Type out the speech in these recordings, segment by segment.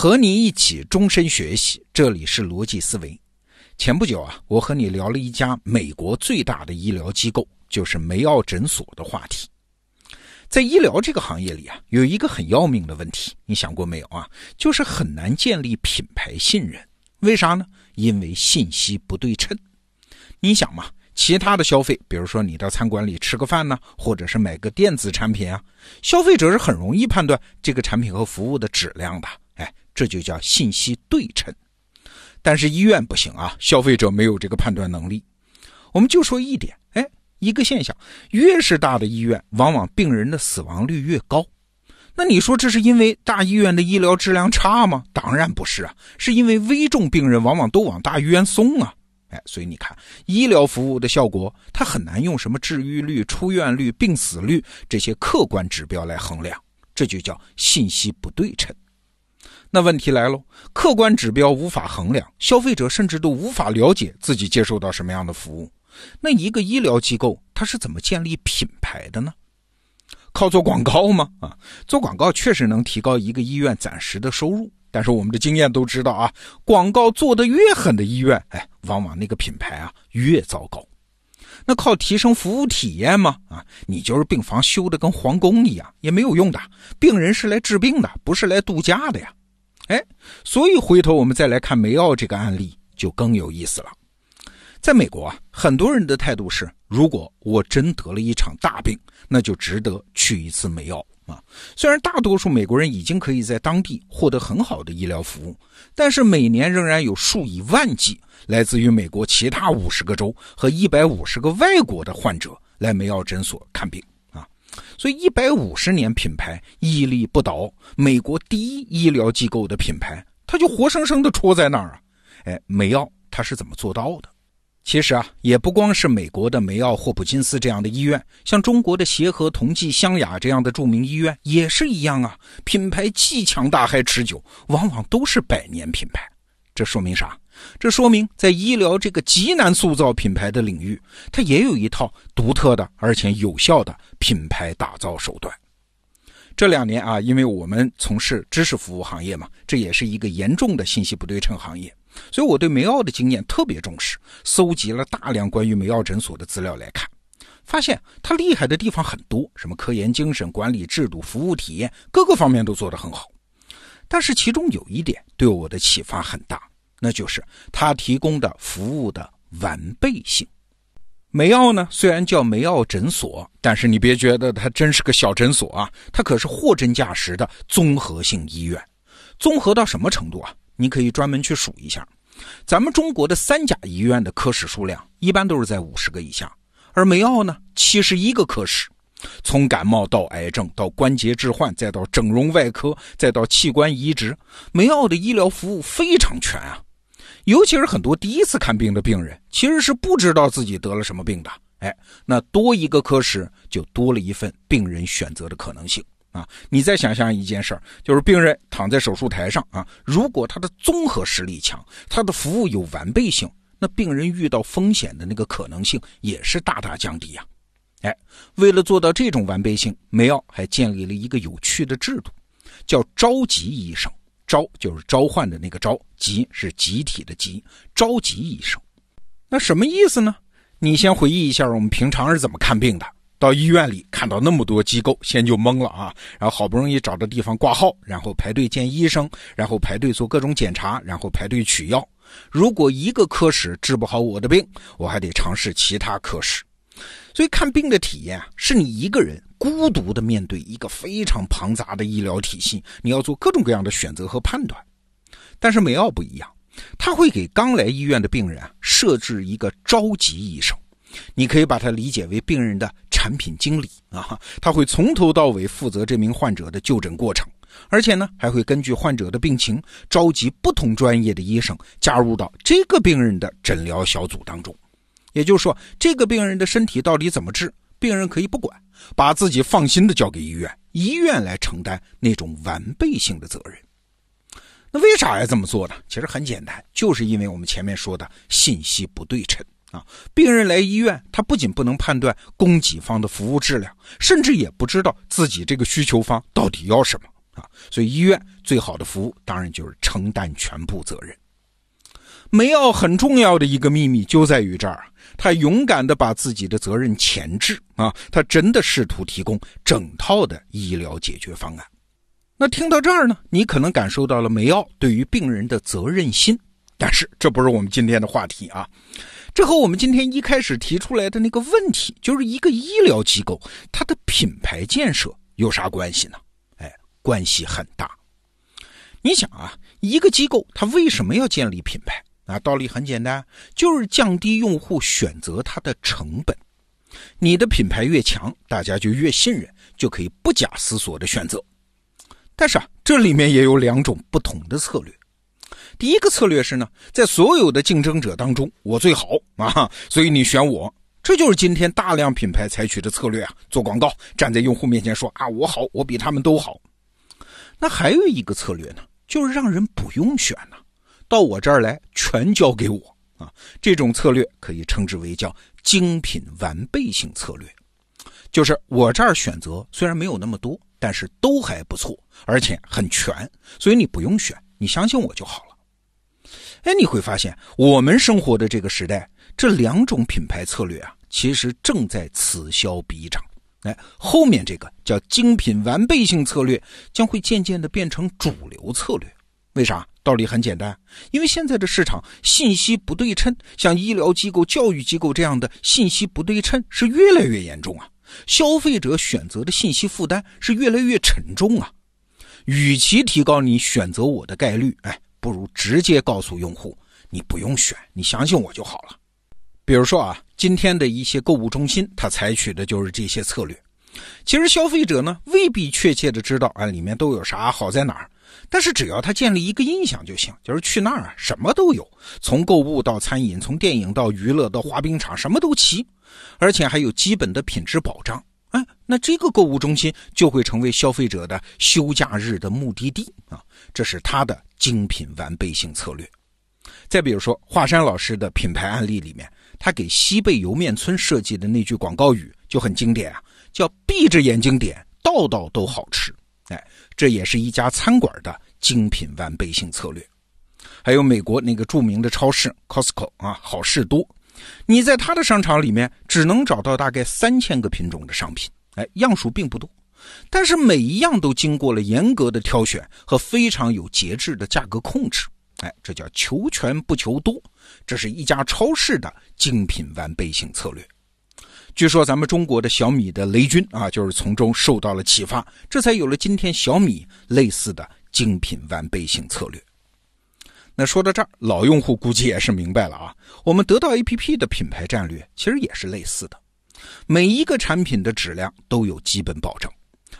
和你一起终身学习，这里是逻辑思维。前不久啊，我和你聊了一家美国最大的医疗机构，就是梅奥诊所的话题。在医疗这个行业里啊，有一个很要命的问题，你想过没有啊？就是很难建立品牌信任。为啥呢？因为信息不对称。你想嘛，其他的消费，比如说你到餐馆里吃个饭呢，或者是买个电子产品啊，消费者是很容易判断这个产品和服务的质量的。这就叫信息对称，但是医院不行啊，消费者没有这个判断能力。我们就说一点，哎，一个现象，越是大的医院，往往病人的死亡率越高。那你说这是因为大医院的医疗质量差吗？当然不是啊，是因为危重病人往往都往大医院送啊。哎，所以你看，医疗服务的效果，它很难用什么治愈率、出院率、病死率这些客观指标来衡量，这就叫信息不对称。那问题来喽，客观指标无法衡量，消费者甚至都无法了解自己接受到什么样的服务。那一个医疗机构它是怎么建立品牌的呢？靠做广告吗？啊，做广告确实能提高一个医院暂时的收入，但是我们的经验都知道啊，广告做得越狠的医院，哎，往往那个品牌啊越糟糕。那靠提升服务体验吗？啊，你就是病房修的跟皇宫一样也没有用的，病人是来治病的，不是来度假的呀。哎，所以回头我们再来看梅奥这个案例就更有意思了。在美国啊，很多人的态度是：如果我真得了一场大病，那就值得去一次梅奥啊。虽然大多数美国人已经可以在当地获得很好的医疗服务，但是每年仍然有数以万计来自于美国其他五十个州和一百五十个外国的患者来梅奥诊所看病。所以，一百五十年品牌屹立不倒，美国第一医疗机构的品牌，它就活生生的戳在那儿啊！哎，梅奥它是怎么做到的？其实啊，也不光是美国的梅奥霍普金斯这样的医院，像中国的协和、同济、湘雅这样的著名医院也是一样啊。品牌既强大还持久，往往都是百年品牌。这说明啥？这说明，在医疗这个极难塑造品牌的领域，它也有一套独特的而且有效的品牌打造手段。这两年啊，因为我们从事知识服务行业嘛，这也是一个严重的信息不对称行业，所以我对梅奥的经验特别重视，搜集了大量关于梅奥诊所的资料来看，发现它厉害的地方很多，什么科研精神、管理制度、服务体验，各个方面都做得很好。但是其中有一点对我的启发很大。那就是他提供的服务的完备性。梅奥呢，虽然叫梅奥诊所，但是你别觉得它真是个小诊所啊，它可是货真价实的综合性医院。综合到什么程度啊？你可以专门去数一下，咱们中国的三甲医院的科室数量一般都是在五十个以下，而梅奥呢，七十一个科室。从感冒到癌症，到关节置换，再到整容外科，再到器官移植，梅奥的医疗服务非常全啊。尤其是很多第一次看病的病人，其实是不知道自己得了什么病的。哎，那多一个科室，就多了一份病人选择的可能性啊！你再想象一件事儿，就是病人躺在手术台上啊，如果他的综合实力强，他的服务有完备性，那病人遇到风险的那个可能性也是大大降低呀。哎，为了做到这种完备性，梅奥还建立了一个有趣的制度，叫召集医生。召就是召唤的那个召，集是集体的集，召集医生。那什么意思呢？你先回忆一下，我们平常是怎么看病的？到医院里看到那么多机构，先就懵了啊。然后好不容易找到地方挂号，然后排队见医生，然后排队做各种检查，然后排队取药。如果一个科室治不好我的病，我还得尝试其他科室。所以看病的体验啊，是你一个人孤独的面对一个非常庞杂的医疗体系，你要做各种各样的选择和判断。但是梅奥不一样，他会给刚来医院的病人啊设置一个召集医生，你可以把它理解为病人的产品经理啊，他会从头到尾负责这名患者的就诊过程，而且呢还会根据患者的病情召集不同专业的医生加入到这个病人的诊疗小组当中。也就是说，这个病人的身体到底怎么治，病人可以不管，把自己放心的交给医院，医院来承担那种完备性的责任。那为啥要这么做呢？其实很简单，就是因为我们前面说的信息不对称啊。病人来医院，他不仅不能判断供给方的服务质量，甚至也不知道自己这个需求方到底要什么。啊。所以医院最好的服务当然就是承担全部责任。梅奥很重要的一个秘密就在于这儿，他勇敢的把自己的责任前置啊，他真的试图提供整套的医疗解决方案。那听到这儿呢，你可能感受到了梅奥对于病人的责任心，但是这不是我们今天的话题啊。这和我们今天一开始提出来的那个问题，就是一个医疗机构它的品牌建设有啥关系呢？哎，关系很大。你想啊，一个机构它为什么要建立品牌？啊，道理很简单，就是降低用户选择它的成本。你的品牌越强，大家就越信任，就可以不假思索的选择。但是啊，这里面也有两种不同的策略。第一个策略是呢，在所有的竞争者当中，我最好啊，所以你选我。这就是今天大量品牌采取的策略啊，做广告，站在用户面前说啊，我好，我比他们都好。那还有一个策略呢，就是让人不用选呢。到我这儿来，全交给我啊！这种策略可以称之为叫精品完备性策略，就是我这儿选择虽然没有那么多，但是都还不错，而且很全，所以你不用选，你相信我就好了。哎，你会发现我们生活的这个时代，这两种品牌策略啊，其实正在此消彼长。哎，后面这个叫精品完备性策略，将会渐渐的变成主流策略。为啥？道理很简单，因为现在的市场信息不对称，像医疗机构、教育机构这样的信息不对称是越来越严重啊。消费者选择的信息负担是越来越沉重啊。与其提高你选择我的概率，哎，不如直接告诉用户，你不用选，你相信我就好了。比如说啊，今天的一些购物中心，它采取的就是这些策略。其实消费者呢，未必确切的知道啊，里面都有啥好在哪儿。但是只要他建立一个印象就行，就是去那儿啊，什么都有，从购物到餐饮，从电影到娱乐到滑冰场，什么都齐，而且还有基本的品质保障。哎，那这个购物中心就会成为消费者的休假日的目的地啊，这是他的精品完备性策略。再比如说华山老师的品牌案例里面，他给西贝莜面村设计的那句广告语就很经典啊，叫“闭着眼睛点，道道都好吃”。哎，这也是一家餐馆的精品完备性策略。还有美国那个著名的超市 Costco 啊，好事多，你在他的商场里面只能找到大概三千个品种的商品，哎，样数并不多，但是每一样都经过了严格的挑选和非常有节制的价格控制，哎，这叫求全不求多，这是一家超市的精品完备性策略。据说咱们中国的小米的雷军啊，就是从中受到了启发，这才有了今天小米类似的精品完备性策略。那说到这儿，老用户估计也是明白了啊。我们得到 APP 的品牌战略其实也是类似的，每一个产品的质量都有基本保证，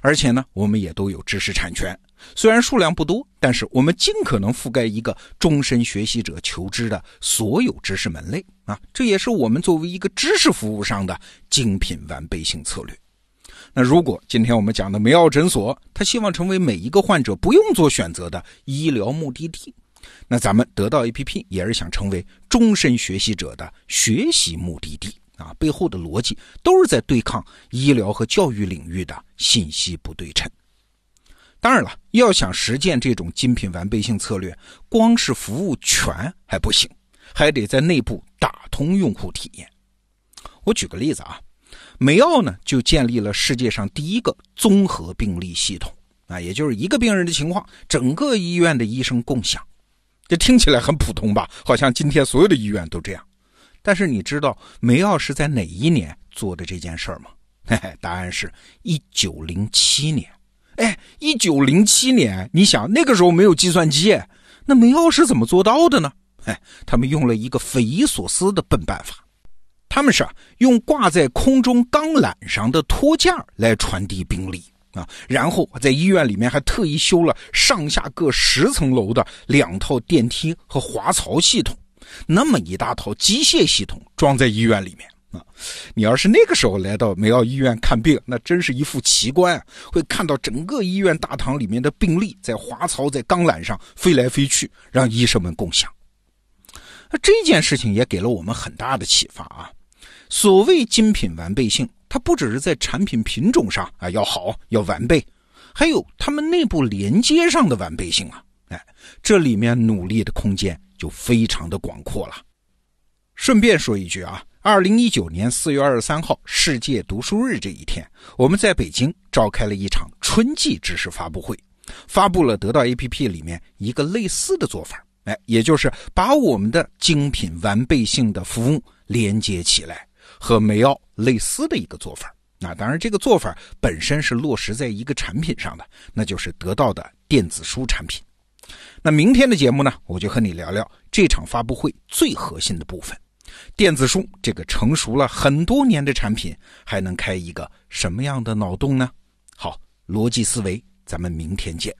而且呢，我们也都有知识产权。虽然数量不多，但是我们尽可能覆盖一个终身学习者求知的所有知识门类啊，这也是我们作为一个知识服务商的精品完备性策略。那如果今天我们讲的梅奥诊所，他希望成为每一个患者不用做选择的医疗目的地，那咱们得到 APP 也是想成为终身学习者的学习目的地啊，背后的逻辑都是在对抗医疗和教育领域的信息不对称。当然了，要想实践这种精品完备性策略，光是服务全还不行，还得在内部打通用户体验。我举个例子啊，梅奥呢就建立了世界上第一个综合病历系统啊，也就是一个病人的情况，整个医院的医生共享。这听起来很普通吧？好像今天所有的医院都这样。但是你知道梅奥是在哪一年做的这件事吗？嘿嘿，答案是一九零七年。哎，一九零七年，你想那个时候没有计算机，那梅奥是怎么做到的呢？哎，他们用了一个匪夷所思的笨办法，他们是用挂在空中钢缆上的托架来传递兵力啊，然后在医院里面还特意修了上下各十层楼的两套电梯和滑槽系统，那么一大套机械系统装在医院里面。你要是那个时候来到梅奥医院看病，那真是一副奇观啊！会看到整个医院大堂里面的病历在滑槽、在钢缆上飞来飞去，让医生们共享。那这件事情也给了我们很大的启发啊！所谓精品完备性，它不只是在产品品种上啊要好要完备，还有他们内部连接上的完备性啊！哎，这里面努力的空间就非常的广阔了。顺便说一句啊，二零一九年四月二十三号世界读书日这一天，我们在北京召开了一场春季知识发布会，发布了得到 APP 里面一个类似的做法，哎，也就是把我们的精品完备性的服务连接起来，和梅奥类似的一个做法。那当然，这个做法本身是落实在一个产品上的，那就是得到的电子书产品。那明天的节目呢，我就和你聊聊这场发布会最核心的部分——电子书这个成熟了很多年的产品，还能开一个什么样的脑洞呢？好，逻辑思维，咱们明天见。